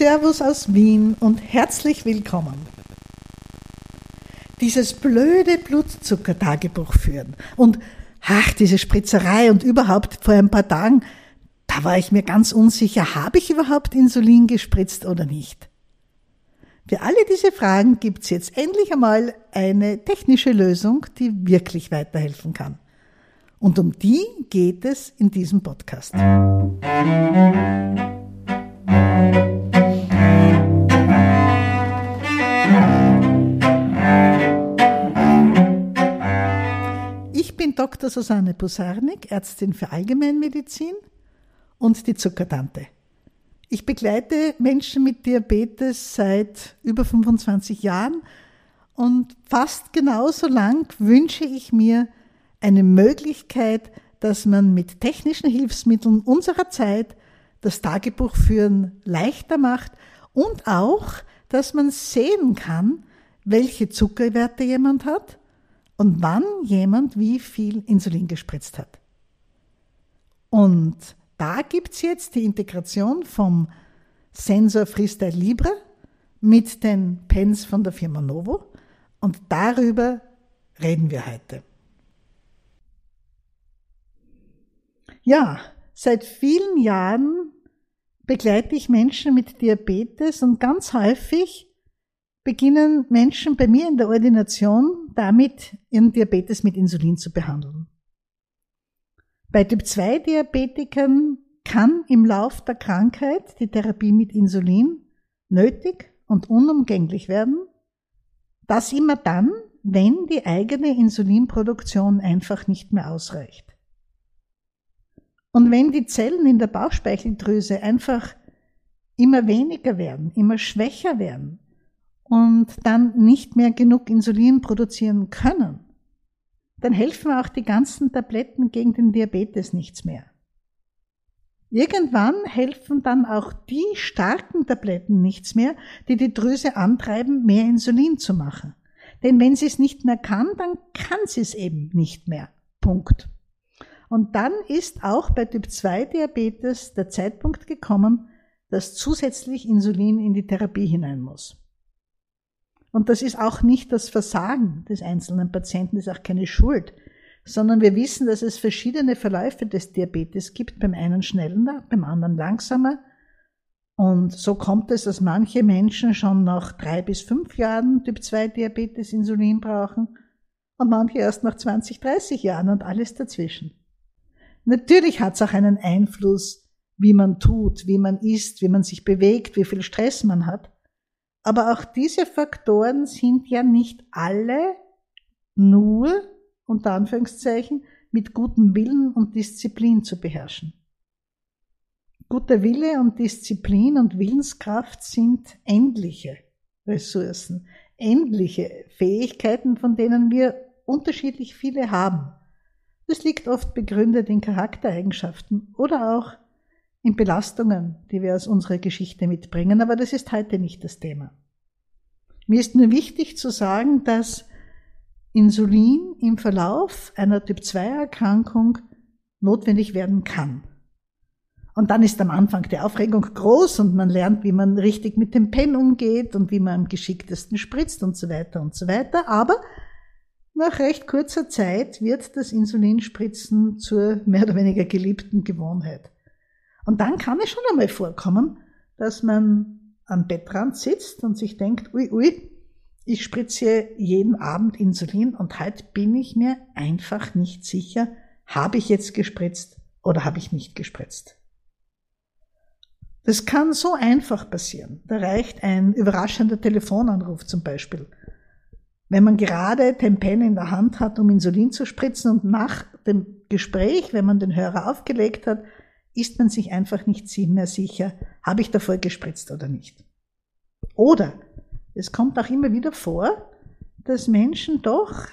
Servus aus Wien und herzlich willkommen. Dieses blöde Blutzuckertagebuch führen und ach, diese Spritzerei und überhaupt vor ein paar Tagen, da war ich mir ganz unsicher, habe ich überhaupt Insulin gespritzt oder nicht? Für alle diese Fragen gibt's jetzt endlich einmal eine technische Lösung, die wirklich weiterhelfen kann. Und um die geht es in diesem Podcast. Ich Dr. Susanne Busarnik, Ärztin für Allgemeinmedizin und die Zuckertante. Ich begleite Menschen mit Diabetes seit über 25 Jahren und fast genauso lang wünsche ich mir eine Möglichkeit, dass man mit technischen Hilfsmitteln unserer Zeit das Tagebuchführen leichter macht und auch, dass man sehen kann, welche Zuckerwerte jemand hat und wann jemand wie viel Insulin gespritzt hat. Und da gibt's jetzt die Integration vom Sensor Freestyle Libre mit den Pens von der Firma Novo und darüber reden wir heute. Ja, seit vielen Jahren begleite ich Menschen mit Diabetes und ganz häufig beginnen Menschen bei mir in der Ordination damit, ihren Diabetes mit Insulin zu behandeln. Bei Typ-2-Diabetikern kann im Lauf der Krankheit die Therapie mit Insulin nötig und unumgänglich werden. Das immer dann, wenn die eigene Insulinproduktion einfach nicht mehr ausreicht. Und wenn die Zellen in der Bauchspeicheldrüse einfach immer weniger werden, immer schwächer werden und dann nicht mehr genug Insulin produzieren können, dann helfen auch die ganzen Tabletten gegen den Diabetes nichts mehr. Irgendwann helfen dann auch die starken Tabletten nichts mehr, die die Drüse antreiben, mehr Insulin zu machen. Denn wenn sie es nicht mehr kann, dann kann sie es eben nicht mehr. Punkt. Und dann ist auch bei Typ 2 Diabetes der Zeitpunkt gekommen, dass zusätzlich Insulin in die Therapie hinein muss. Und das ist auch nicht das Versagen des einzelnen Patienten, das ist auch keine Schuld, sondern wir wissen, dass es verschiedene Verläufe des Diabetes gibt, beim einen schneller, beim anderen langsamer. Und so kommt es, dass manche Menschen schon nach drei bis fünf Jahren Typ 2 Diabetes Insulin brauchen und manche erst nach 20, 30 Jahren und alles dazwischen. Natürlich hat es auch einen Einfluss, wie man tut, wie man isst, wie man sich bewegt, wie viel Stress man hat. Aber auch diese Faktoren sind ja nicht alle nur, unter Anführungszeichen, mit gutem Willen und Disziplin zu beherrschen. Guter Wille und Disziplin und Willenskraft sind endliche Ressourcen, endliche Fähigkeiten, von denen wir unterschiedlich viele haben. Das liegt oft begründet in Charaktereigenschaften oder auch in Belastungen, die wir aus unserer Geschichte mitbringen, aber das ist heute nicht das Thema. Mir ist nur wichtig zu sagen, dass Insulin im Verlauf einer Typ-2-Erkrankung notwendig werden kann. Und dann ist am Anfang die Aufregung groß und man lernt, wie man richtig mit dem Pen umgeht und wie man am geschicktesten spritzt und so weiter und so weiter. Aber nach recht kurzer Zeit wird das Insulinspritzen zur mehr oder weniger geliebten Gewohnheit. Und dann kann es schon einmal vorkommen, dass man am Bettrand sitzt und sich denkt, ui, ui, ich spritze jeden Abend Insulin und heute bin ich mir einfach nicht sicher, habe ich jetzt gespritzt oder habe ich nicht gespritzt. Das kann so einfach passieren. Da reicht ein überraschender Telefonanruf zum Beispiel wenn man gerade Tempen in der Hand hat, um Insulin zu spritzen und nach dem Gespräch, wenn man den Hörer aufgelegt hat, ist man sich einfach nicht mehr sicher, habe ich davor gespritzt oder nicht. Oder es kommt auch immer wieder vor, dass Menschen doch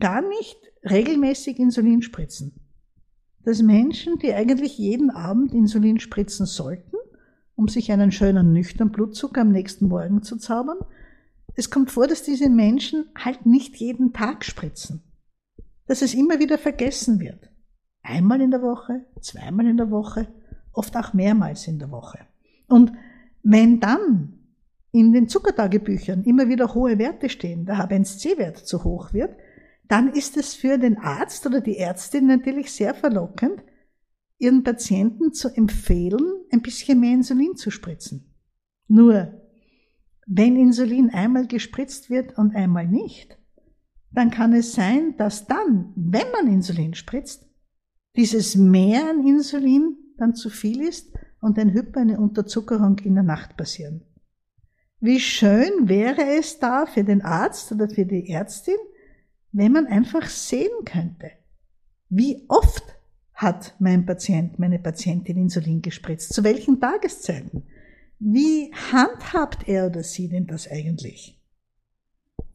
gar nicht regelmäßig Insulin spritzen. Dass Menschen, die eigentlich jeden Abend Insulin spritzen sollten, um sich einen schönen nüchtern Blutzucker am nächsten Morgen zu zaubern, es kommt vor, dass diese Menschen halt nicht jeden Tag spritzen. Dass es immer wieder vergessen wird. Einmal in der Woche, zweimal in der Woche, oft auch mehrmals in der Woche. Und Wenn dann in den Zuckertagebüchern immer wieder hohe Werte stehen, der H1C-Wert zu hoch wird, dann ist es für den Arzt oder die Ärztin natürlich sehr verlockend, ihren Patienten zu empfehlen, ein bisschen mehr Insulin zu spritzen. Nur, wenn Insulin einmal gespritzt wird und einmal nicht, dann kann es sein, dass dann, wenn man Insulin spritzt, dieses Mehr an Insulin dann zu viel ist und ein Hyper, eine Unterzuckerung in der Nacht passieren. Wie schön wäre es da für den Arzt oder für die Ärztin, wenn man einfach sehen könnte, wie oft hat mein Patient, meine Patientin Insulin gespritzt, zu welchen Tageszeiten, wie handhabt er oder sie denn das eigentlich?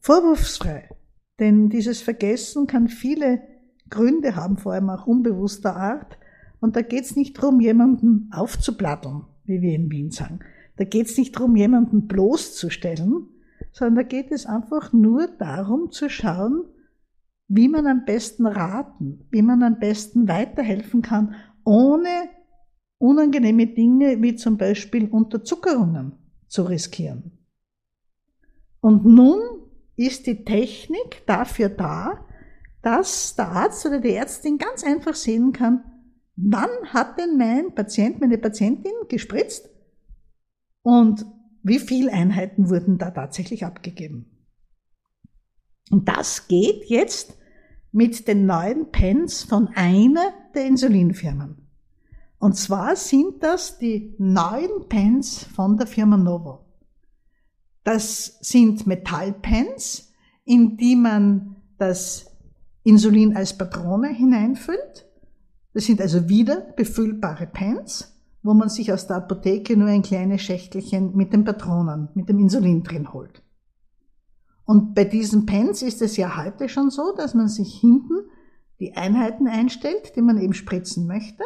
Vorwurfsfrei, denn dieses Vergessen kann viele Gründe haben, vor allem auch unbewusster Art, und da geht es nicht darum, jemanden aufzuplatteln, wie wir in Wien sagen. Da geht es nicht darum, jemanden bloßzustellen, sondern da geht es einfach nur darum zu schauen, wie man am besten raten, wie man am besten weiterhelfen kann, ohne unangenehme Dinge wie zum Beispiel Unterzuckerungen zu riskieren. Und nun ist die Technik dafür da, dass der Arzt oder die Ärztin ganz einfach sehen kann, wann hat denn mein Patient, meine Patientin gespritzt und wie viele Einheiten wurden da tatsächlich abgegeben. Und das geht jetzt mit den neuen Pens von einer der Insulinfirmen. Und zwar sind das die neuen Pens von der Firma Novo. Das sind Metallpens, in die man das Insulin als Patrone hineinfüllt. Das sind also wieder befüllbare Pens, wo man sich aus der Apotheke nur ein kleines Schächtelchen mit den Patronen, mit dem Insulin drin holt. Und bei diesen Pens ist es ja heute schon so, dass man sich hinten die Einheiten einstellt, die man eben spritzen möchte,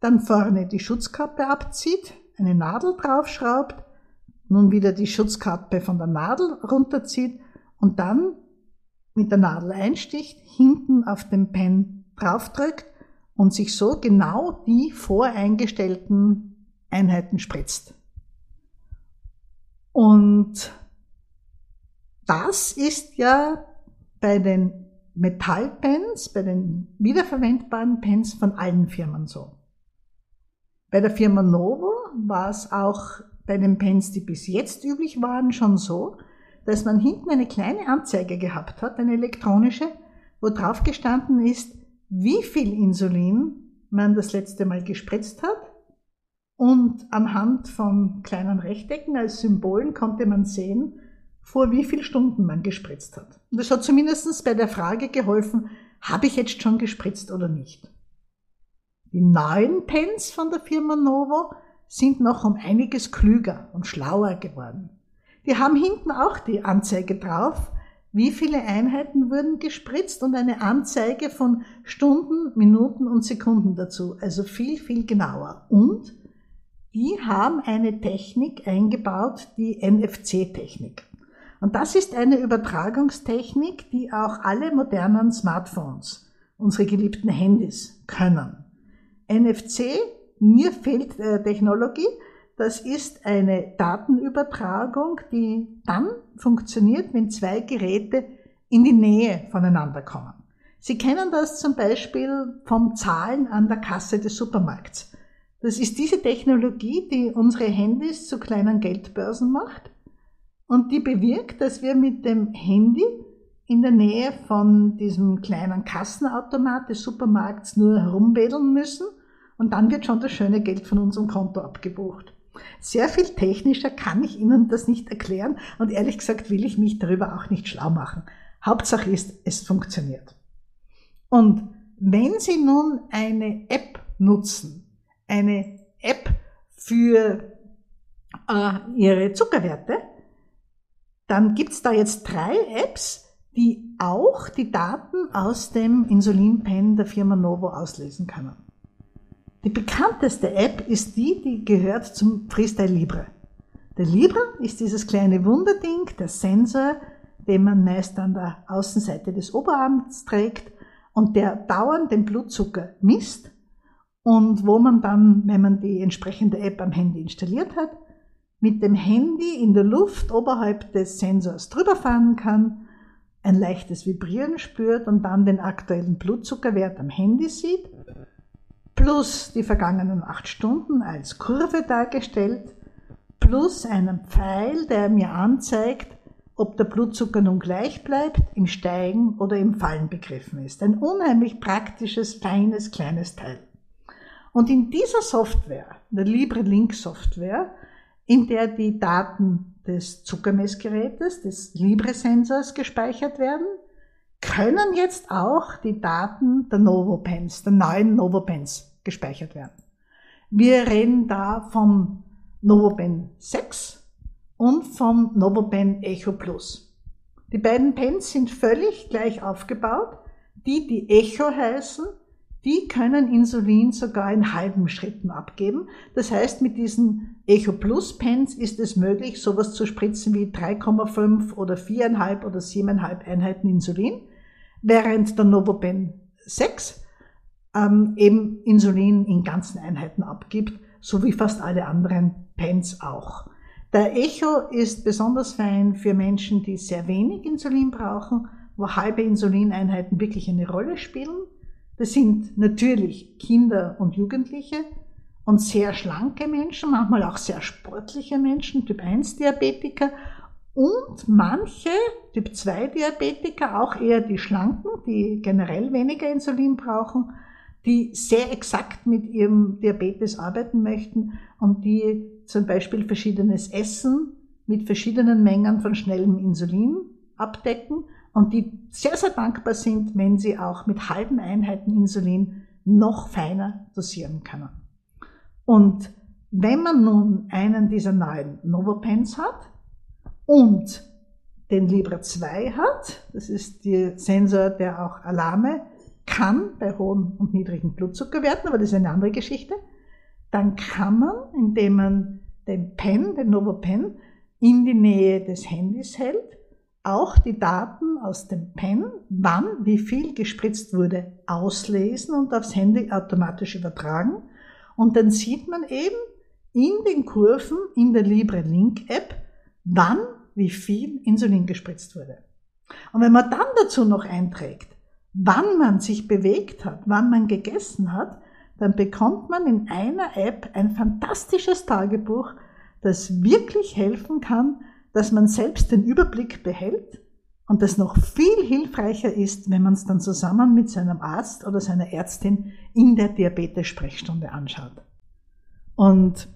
dann vorne die Schutzkappe abzieht, eine Nadel draufschraubt, nun wieder die Schutzkappe von der Nadel runterzieht und dann mit der Nadel einsticht, hinten auf den Pen draufdrückt und sich so genau die voreingestellten Einheiten spritzt. Und das ist ja bei den Metallpens, bei den wiederverwendbaren Pens von allen Firmen so. Bei der Firma Novo war es auch bei den Pens, die bis jetzt üblich waren, schon so, dass man hinten eine kleine Anzeige gehabt hat, eine elektronische, wo drauf gestanden ist, wie viel Insulin man das letzte Mal gespritzt hat. Und anhand von kleinen Rechtecken als Symbolen konnte man sehen, vor wie viel Stunden man gespritzt hat. Und das hat zumindest bei der Frage geholfen, habe ich jetzt schon gespritzt oder nicht. Die neuen Pens von der Firma Novo sind noch um einiges klüger und schlauer geworden. Die haben hinten auch die Anzeige drauf, wie viele Einheiten wurden gespritzt und eine Anzeige von Stunden, Minuten und Sekunden dazu. Also viel, viel genauer. Und die haben eine Technik eingebaut, die NFC-Technik. Und das ist eine Übertragungstechnik, die auch alle modernen Smartphones, unsere geliebten Handys, können. NFC, Near-Field-Technologie, das ist eine Datenübertragung, die dann funktioniert, wenn zwei Geräte in die Nähe voneinander kommen. Sie kennen das zum Beispiel vom Zahlen an der Kasse des Supermarkts. Das ist diese Technologie, die unsere Handys zu kleinen Geldbörsen macht und die bewirkt, dass wir mit dem Handy in der Nähe von diesem kleinen Kassenautomat des Supermarkts nur herumwedeln müssen und dann wird schon das schöne Geld von unserem Konto abgebucht. Sehr viel technischer kann ich Ihnen das nicht erklären und ehrlich gesagt will ich mich darüber auch nicht schlau machen. Hauptsache ist, es funktioniert. Und wenn Sie nun eine App nutzen, eine App für äh, Ihre Zuckerwerte, dann gibt's da jetzt drei Apps, die auch die Daten aus dem Insulinpen der Firma Novo auslesen können. Die bekannteste App ist die, die gehört zum Freestyle Libre. Der Libre ist dieses kleine Wunderding, der Sensor, den man meist an der Außenseite des Oberarms trägt und der dauernd den Blutzucker misst und wo man dann, wenn man die entsprechende App am Handy installiert hat, mit dem Handy in der Luft oberhalb des Sensors drüber fahren kann, ein leichtes Vibrieren spürt und dann den aktuellen Blutzuckerwert am Handy sieht, plus die vergangenen acht Stunden als Kurve dargestellt, plus einen Pfeil, der mir anzeigt, ob der Blutzucker nun gleich bleibt, im Steigen oder im Fallen begriffen ist. Ein unheimlich praktisches, feines, kleines Teil. Und in dieser Software, der Libre Link Software, in der die Daten des Zuckermessgerätes, des Libre-Sensors gespeichert werden, können jetzt auch die Daten der Novopens, der neuen Novopens gespeichert werden. Wir reden da vom Novopen 6 und vom Novopen Echo Plus. Die beiden Pens sind völlig gleich aufgebaut. Die, die Echo heißen, die können Insulin sogar in halben Schritten abgeben. Das heißt, mit diesen Echo Plus Pens ist es möglich, sowas zu spritzen wie 3,5 oder 4,5 oder 7,5 Einheiten Insulin, während der Novopen 6 ähm, eben Insulin in ganzen Einheiten abgibt, so wie fast alle anderen Pens auch. Der Echo ist besonders fein für Menschen, die sehr wenig Insulin brauchen, wo halbe Insulineinheiten wirklich eine Rolle spielen. Das sind natürlich Kinder und Jugendliche und sehr schlanke Menschen, manchmal auch sehr sportliche Menschen, Typ 1 Diabetiker und manche Typ 2 Diabetiker, auch eher die schlanken, die generell weniger Insulin brauchen, die sehr exakt mit ihrem Diabetes arbeiten möchten und die zum Beispiel verschiedenes Essen mit verschiedenen Mengen von schnellem Insulin abdecken und die sehr, sehr dankbar sind, wenn sie auch mit halben Einheiten Insulin noch feiner dosieren können. Und wenn man nun einen dieser neuen Novopens hat und den Libra 2 hat, das ist der Sensor, der auch Alarme kann bei hohen und niedrigen Blutzuckerwerten, aber das ist eine andere Geschichte, dann kann man, indem man den Pen, den Novopen, in die Nähe des Handys hält, auch die Daten aus dem Pen, wann wie viel gespritzt wurde, auslesen und aufs Handy automatisch übertragen. Und dann sieht man eben in den Kurven in der Libre Link App, wann wie viel Insulin gespritzt wurde. Und wenn man dann dazu noch einträgt, wann man sich bewegt hat, wann man gegessen hat, dann bekommt man in einer App ein fantastisches Tagebuch, das wirklich helfen kann, dass man selbst den Überblick behält und das noch viel hilfreicher ist, wenn man es dann zusammen mit seinem Arzt oder seiner Ärztin in der Diabetes-Sprechstunde anschaut. Und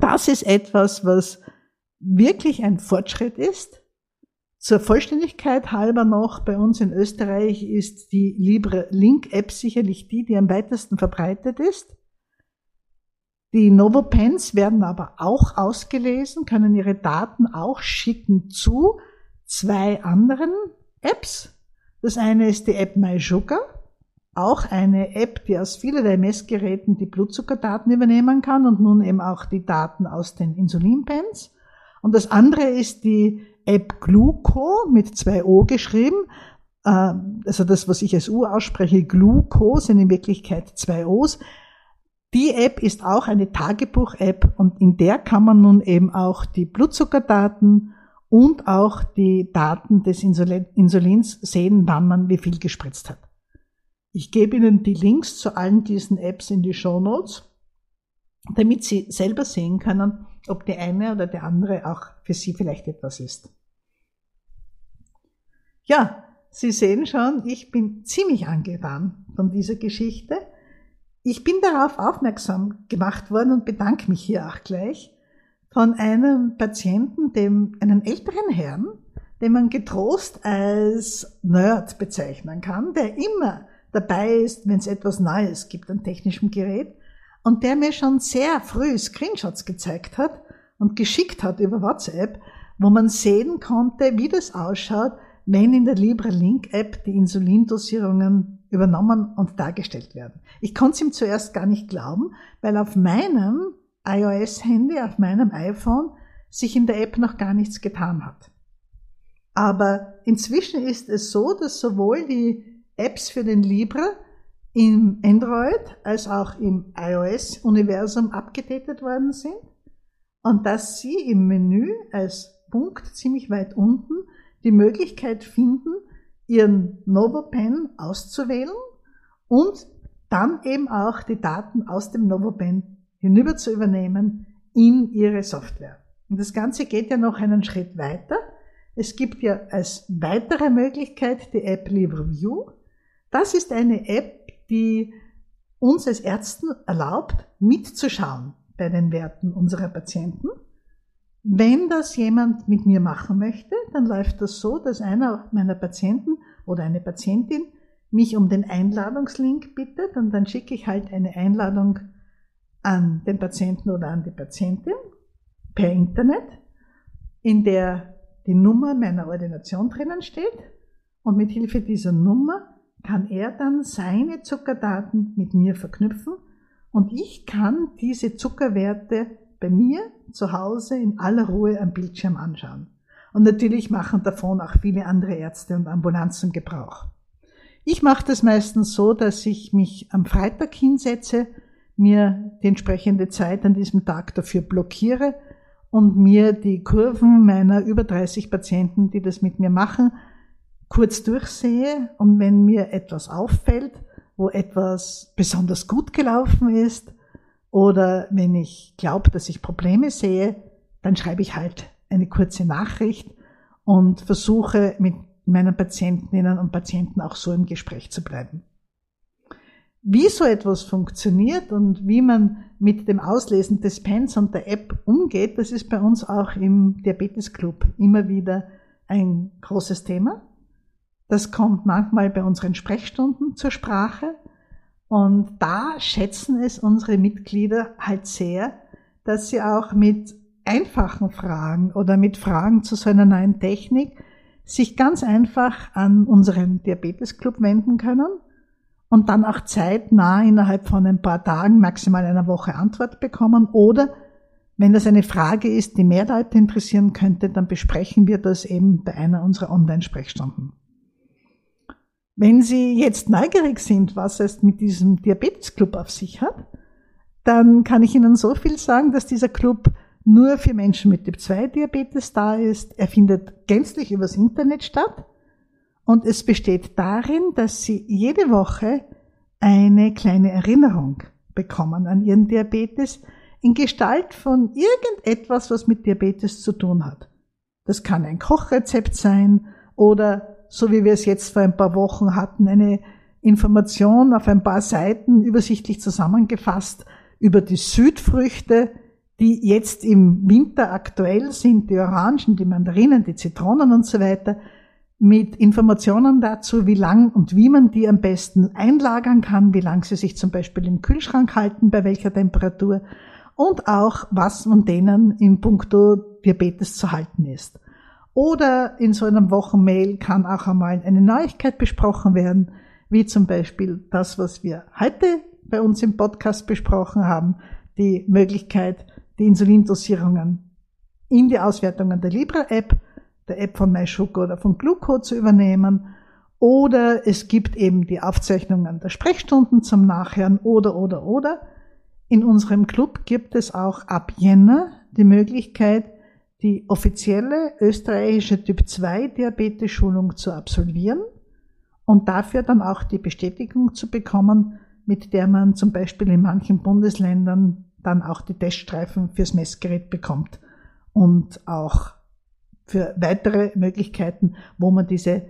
das ist etwas, was wirklich ein Fortschritt ist. Zur Vollständigkeit halber noch, bei uns in Österreich ist die Libre Link App sicherlich die, die am weitesten verbreitet ist. Die Novopens werden aber auch ausgelesen, können ihre Daten auch schicken zu zwei anderen Apps. Das eine ist die App MySugar, auch eine App, die aus vielerlei Messgeräten die Blutzuckerdaten übernehmen kann und nun eben auch die Daten aus den Insulinpens. Und das andere ist die App Gluco mit zwei O geschrieben. Ähm, also das, was ich als U ausspreche, Gluco sind in Wirklichkeit zwei O's. Die App ist auch eine Tagebuch-App und in der kann man nun eben auch die Blutzuckerdaten und auch die Daten des Insulins sehen, wann man wie viel gespritzt hat. Ich gebe Ihnen die Links zu allen diesen Apps in die Show Notes, damit Sie selber sehen können, ob die eine oder die andere auch für Sie vielleicht etwas ist. Ja, Sie sehen schon, ich bin ziemlich angetan von dieser Geschichte ich bin darauf aufmerksam gemacht worden und bedanke mich hier auch gleich von einem Patienten, dem, einen älteren Herrn, den man getrost als Nerd bezeichnen kann, der immer dabei ist, wenn es etwas Neues gibt an technischem Gerät und der mir schon sehr früh Screenshots gezeigt hat und geschickt hat über WhatsApp, wo man sehen konnte, wie das ausschaut, wenn in der Libre Link App die Insulindosierungen übernommen und dargestellt werden. Ich konnte es ihm zuerst gar nicht glauben, weil auf meinem iOS-Handy, auf meinem iPhone, sich in der App noch gar nichts getan hat. Aber inzwischen ist es so, dass sowohl die Apps für den Libra im Android als auch im iOS-Universum abgedatet worden sind. und dass Sie im Menü als Punkt ziemlich weit unten die Möglichkeit finden, Ihren Novopen auszuwählen und dann eben auch die Daten aus dem Novopen hinüber zu übernehmen in Ihre Software. Und das Ganze geht ja noch einen Schritt weiter. Es gibt ja als weitere Möglichkeit die App LibreView. Das ist eine App, die uns als Ärzten erlaubt, mitzuschauen bei den Werten unserer Patienten. Wenn das jemand mit mir machen möchte, dann läuft das so, dass einer meiner Patienten oder eine Patientin mich um den Einladungslink bittet und dann schicke ich halt eine Einladung an den Patienten oder an die Patientin per Internet, in der die Nummer meiner Ordination drinnen steht und mit Hilfe dieser Nummer kann er dann seine Zuckerdaten mit mir verknüpfen und ich kann diese Zuckerwerte bei mir zu Hause in aller Ruhe am Bildschirm anschauen. Und natürlich machen davon auch viele andere Ärzte und Ambulanzen Gebrauch. Ich mache das meistens so, dass ich mich am Freitag hinsetze, mir die entsprechende Zeit an diesem Tag dafür blockiere und mir die Kurven meiner über 30 Patienten, die das mit mir machen, kurz durchsehe und wenn mir etwas auffällt, wo etwas besonders gut gelaufen ist oder wenn ich glaube, dass ich Probleme sehe, dann schreibe ich halt eine kurze Nachricht und versuche mit meinen Patientinnen und Patienten auch so im Gespräch zu bleiben. Wie so etwas funktioniert und wie man mit dem Auslesen des Pens und der App umgeht, das ist bei uns auch im Diabetes Club immer wieder ein großes Thema. Das kommt manchmal bei unseren Sprechstunden zur Sprache. Und da schätzen es unsere Mitglieder halt sehr, dass sie auch mit einfachen Fragen oder mit Fragen zu so einer neuen Technik sich ganz einfach an unseren Diabetesclub wenden können und dann auch zeitnah innerhalb von ein paar Tagen, maximal einer Woche Antwort bekommen. Oder wenn das eine Frage ist, die mehr Leute interessieren könnte, dann besprechen wir das eben bei einer unserer Online-Sprechstunden. Wenn Sie jetzt neugierig sind, was es mit diesem Diabetesclub auf sich hat, dann kann ich Ihnen so viel sagen, dass dieser Club nur für Menschen mit Typ 2 Diabetes da ist. Er findet gänzlich übers Internet statt und es besteht darin, dass Sie jede Woche eine kleine Erinnerung bekommen an Ihren Diabetes in Gestalt von irgendetwas, was mit Diabetes zu tun hat. Das kann ein Kochrezept sein oder so wie wir es jetzt vor ein paar Wochen hatten, eine Information auf ein paar Seiten übersichtlich zusammengefasst über die Südfrüchte, die jetzt im Winter aktuell sind, die Orangen, die Mandarinen, die Zitronen und so weiter, mit Informationen dazu, wie lang und wie man die am besten einlagern kann, wie lang sie sich zum Beispiel im Kühlschrank halten, bei welcher Temperatur und auch, was von denen im Punkto Diabetes zu halten ist. Oder in so einem Wochenmail kann auch einmal eine Neuigkeit besprochen werden, wie zum Beispiel das, was wir heute bei uns im Podcast besprochen haben, die Möglichkeit, die Insulindosierungen in die Auswertungen der Libra-App, der App von MySugar oder von Gluco zu übernehmen. Oder es gibt eben die Aufzeichnungen der Sprechstunden zum Nachhören oder, oder, oder. In unserem Club gibt es auch ab Jänner die Möglichkeit, die offizielle österreichische Typ 2 Diabetes-Schulung zu absolvieren und dafür dann auch die Bestätigung zu bekommen, mit der man zum Beispiel in manchen Bundesländern dann auch die Teststreifen fürs Messgerät bekommt und auch für weitere Möglichkeiten, wo man diese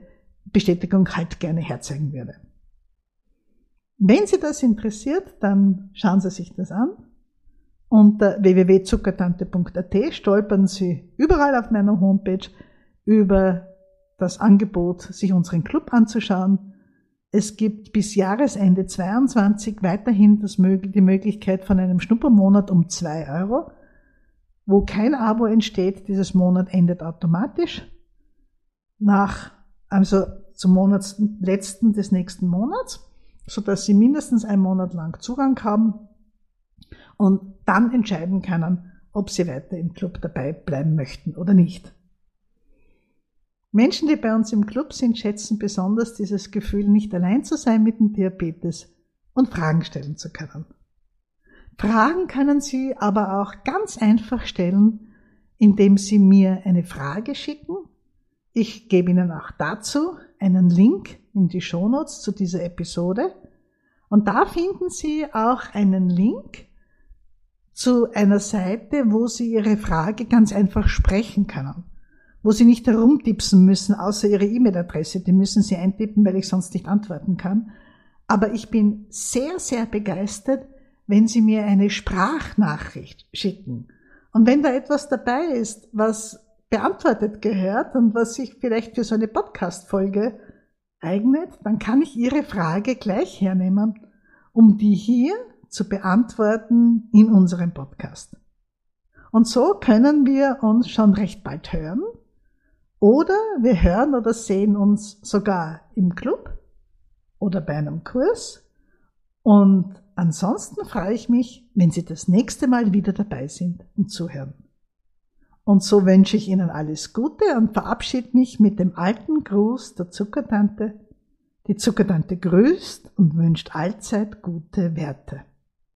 Bestätigung halt gerne herzeigen würde. Wenn Sie das interessiert, dann schauen Sie sich das an. Unter www.zuckertante.at stolpern Sie überall auf meiner Homepage über das Angebot, sich unseren Club anzuschauen. Es gibt bis Jahresende 22 weiterhin das, die Möglichkeit von einem Schnuppermonat um zwei Euro, wo kein Abo entsteht. Dieses Monat endet automatisch. Nach, also zum Monatsletzten des nächsten Monats, so dass Sie mindestens einen Monat lang Zugang haben und dann entscheiden können, ob sie weiter im Club dabei bleiben möchten oder nicht. Menschen, die bei uns im Club sind, schätzen besonders dieses Gefühl, nicht allein zu sein mit dem Diabetes und Fragen stellen zu können. Fragen können Sie aber auch ganz einfach stellen, indem Sie mir eine Frage schicken. Ich gebe Ihnen auch dazu einen Link in die Shownotes zu dieser Episode. Und da finden Sie auch einen Link zu einer Seite, wo Sie Ihre Frage ganz einfach sprechen können, wo Sie nicht herumtipsen müssen, außer Ihre E-Mail-Adresse, die müssen Sie eintippen, weil ich sonst nicht antworten kann. Aber ich bin sehr, sehr begeistert, wenn Sie mir eine Sprachnachricht schicken. Und wenn da etwas dabei ist, was beantwortet gehört und was sich vielleicht für so eine Podcast-Folge eignet, dann kann ich Ihre Frage gleich hernehmen, um die hier zu beantworten in unserem Podcast. Und so können wir uns schon recht bald hören oder wir hören oder sehen uns sogar im Club oder bei einem Kurs. Und ansonsten freue ich mich, wenn Sie das nächste Mal wieder dabei sind und zuhören. Und so wünsche ich Ihnen alles Gute und verabschiede mich mit dem alten Gruß der Zuckertante. Die Zuckertante grüßt und wünscht allzeit gute Werte.